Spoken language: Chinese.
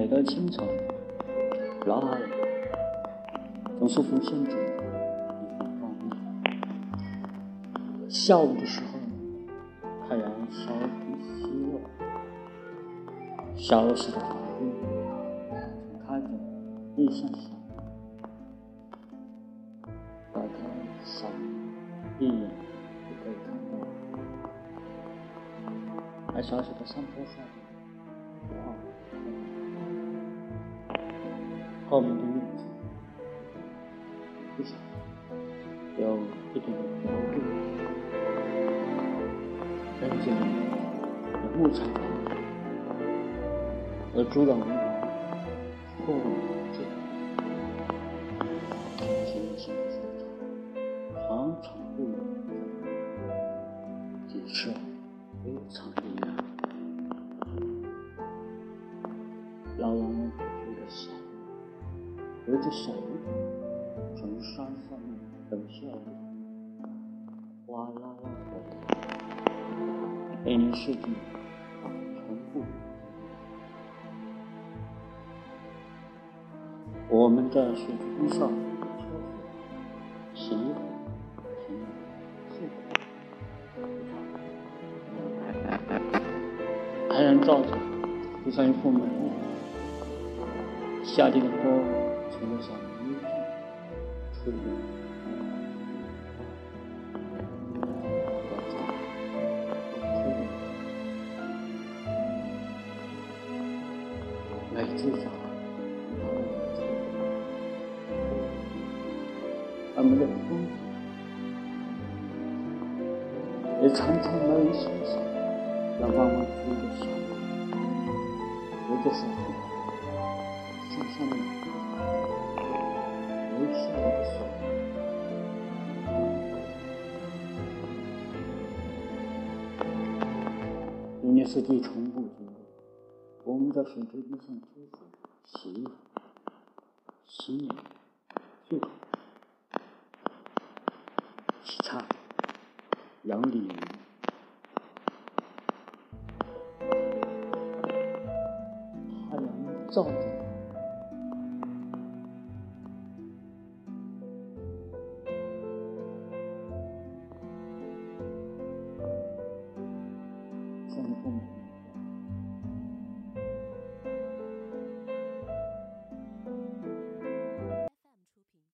每到清晨，脑海里总是浮现着一幅画面。下午的时候，太阳稍微西落，下落时的海滨正开着一扇扇，打开伞，一眼就可以看到，在小小的山坡上。后面的院子，地上有一点点毛病，院子里有牧场，而猪栏门外破旧，清新的操场，长长不远，景色非常优雅。老人有点笑。围着手从山上面走下来，哗啦啦的，一年四季重复。我们在水泥上车水、洗衣服、洗碗、睡太阳照着，就像一幅美丽夏天的波。除了小明一片，春雨，我在春雨，每只小孩都有春他们的风也常常来人身上，要弯弯曲的小有的时候，身上面。微笑的手，一年四季从不停步。我们在水泥地上吹水、洗衣服、洗脸、漱口、洗菜、养鲤鱼。太阳照着。Amen.